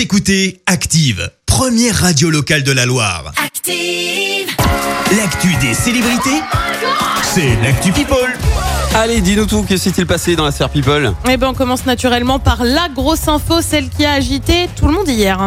Vous écoutez Active, première radio locale de la Loire. Active. L'actu des célébrités, c'est l'actu People. Allez, dis-nous tout, que s'est-il passé dans la sphère People? Eh ben, on commence naturellement par la grosse info, celle qui a agité tout le monde hier.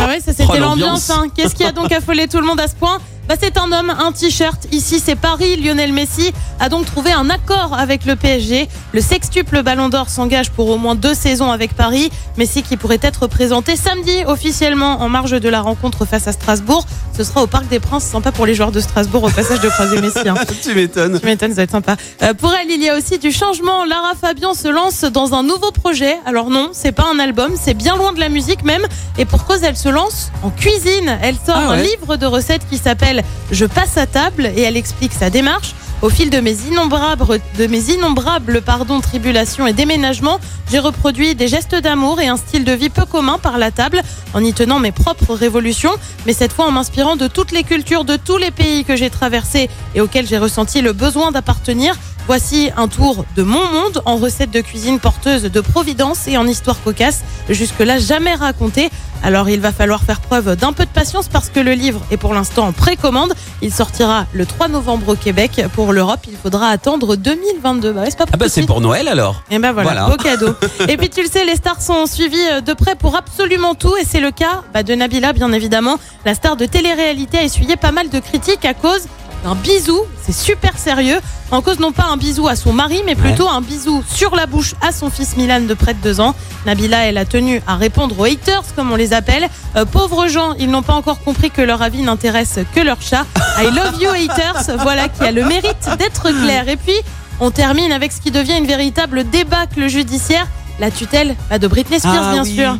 Ah ouais, ça c'était Oh, l'ambiance. l'ambiance. hein. Qu'est-ce qui a donc affolé tout le monde à ce point? Bah, c'est un homme, un t-shirt. Ici, c'est Paris. Lionel Messi a donc trouvé un accord avec le PSG. Le sextuple Ballon d'Or s'engage pour au moins deux saisons avec Paris. Messi qui pourrait être présenté samedi officiellement en marge de la rencontre face à Strasbourg. Ce sera au Parc des Princes. Sympa pour les joueurs de Strasbourg au passage de croiser Messi. hein. Tu m'étonnes. Tu m'étonnes, ça va être sympa. Euh, pour elle, il y a aussi du changement. Lara Fabian se lance dans un nouveau projet. Alors non, c'est pas un album, c'est bien loin de la musique même. Et pour cause, elle se lance en cuisine. Elle sort Ah ouais. un livre de recettes qui s'appelle Je passe à table et elle explique sa démarche. Au fil de mes innombrables, de mes innombrables pardon, tribulations et déménagements, j'ai reproduit des gestes d'amour et un style de vie peu commun par la table, en y tenant mes propres révolutions, mais cette fois en m'inspirant de toutes les cultures de tous les pays que j'ai traversés et auxquels j'ai ressenti le besoin d'appartenir. Voici un tour de mon monde en recettes de cuisine porteuses de providence et en histoire cocasse, jusque-là jamais racontée. Alors il va falloir faire preuve d'un peu de patience parce que le livre est pour l'instant en précommande. Il sortira le 3 novembre au Québec. Pour l'Europe, il faudra attendre 2022. Bah ouais, c'est pas Ah bah c'est pour Noël alors Et ben voilà, Voilà. beau cadeau. Et puis tu le sais, les stars sont suivies euh, de près pour absolument tout et c'est le cas bah, de Nabila bien évidemment. La star de télé-réalité a essuyé pas mal de critiques à cause d'un bisou, c'est super sérieux. En cause non pas un bisou à son mari, mais plutôt un bisou sur la bouche à son fils Milan de près de deux ans. Nabila, elle a tenu à répondre aux haters, comme on les appelle. Euh, pauvres gens, ils n'ont pas encore compris que leur avis n'intéresse que leur chat. I love you haters, voilà qui a le mérite d'être clair. Et puis, on termine avec ce qui devient une véritable débâcle judiciaire, la tutelle bah, de Britney Spears, Ah bien oui. sûr.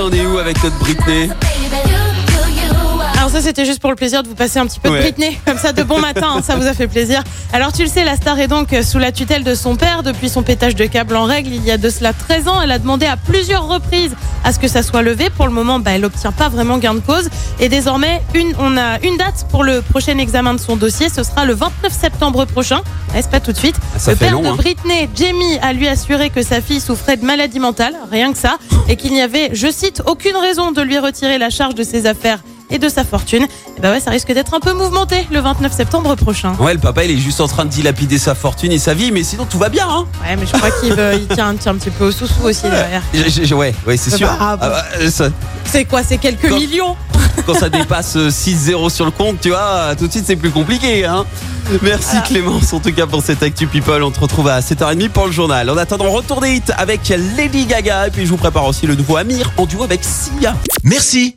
On en est où avec notre Britney? Ça c'était juste pour le plaisir de vous passer un petit peu Ouais. de Britney, comme ça de bon matin, hein, ça vous a fait plaisir. Alors tu le sais, la star est donc sous la tutelle de son père depuis son pétage de câble en règle il y a de cela 13 ans. Elle a demandé à plusieurs reprises à ce que ça soit levé. Pour le moment, bah, elle n'obtient pas vraiment gain de cause. Et désormais, une, on a une date pour le prochain examen de son dossier. Ce sera le 29 septembre prochain. C'est pas tout de suite? Ah, ça le père long, de hein. Britney, Jamie, a lui assuré que sa fille souffrait de maladie mentale, rien que ça, et qu'il n'y avait, je cite, aucune raison de lui retirer la charge de ses affaires et de sa fortune. Et bah ouais, ça risque d'être un peu mouvementé le 29 septembre prochain. Ouais, le papa il est juste en train de dilapider sa fortune et sa vie, mais sinon tout va bien hein Ouais, mais je crois qu'il veut, il tient, il tient un petit peu au sous-sous aussi derrière. J- j- Ouais, ouais c'est sûr. Ah bah, euh, ça- C'est quoi, c'est quelques Quand- millions quand ça dépasse euh, 6-0 sur le compte, tu vois, tout de suite c'est plus compliqué. Hein Merci. Clémence, en tout cas pour cette Actu People. On te retrouve à 7h30 pour le journal. En attendant, retour des hits avec Lady Gaga. Et puis je vous prépare aussi le nouveau Amir en duo avec Sia. Merci,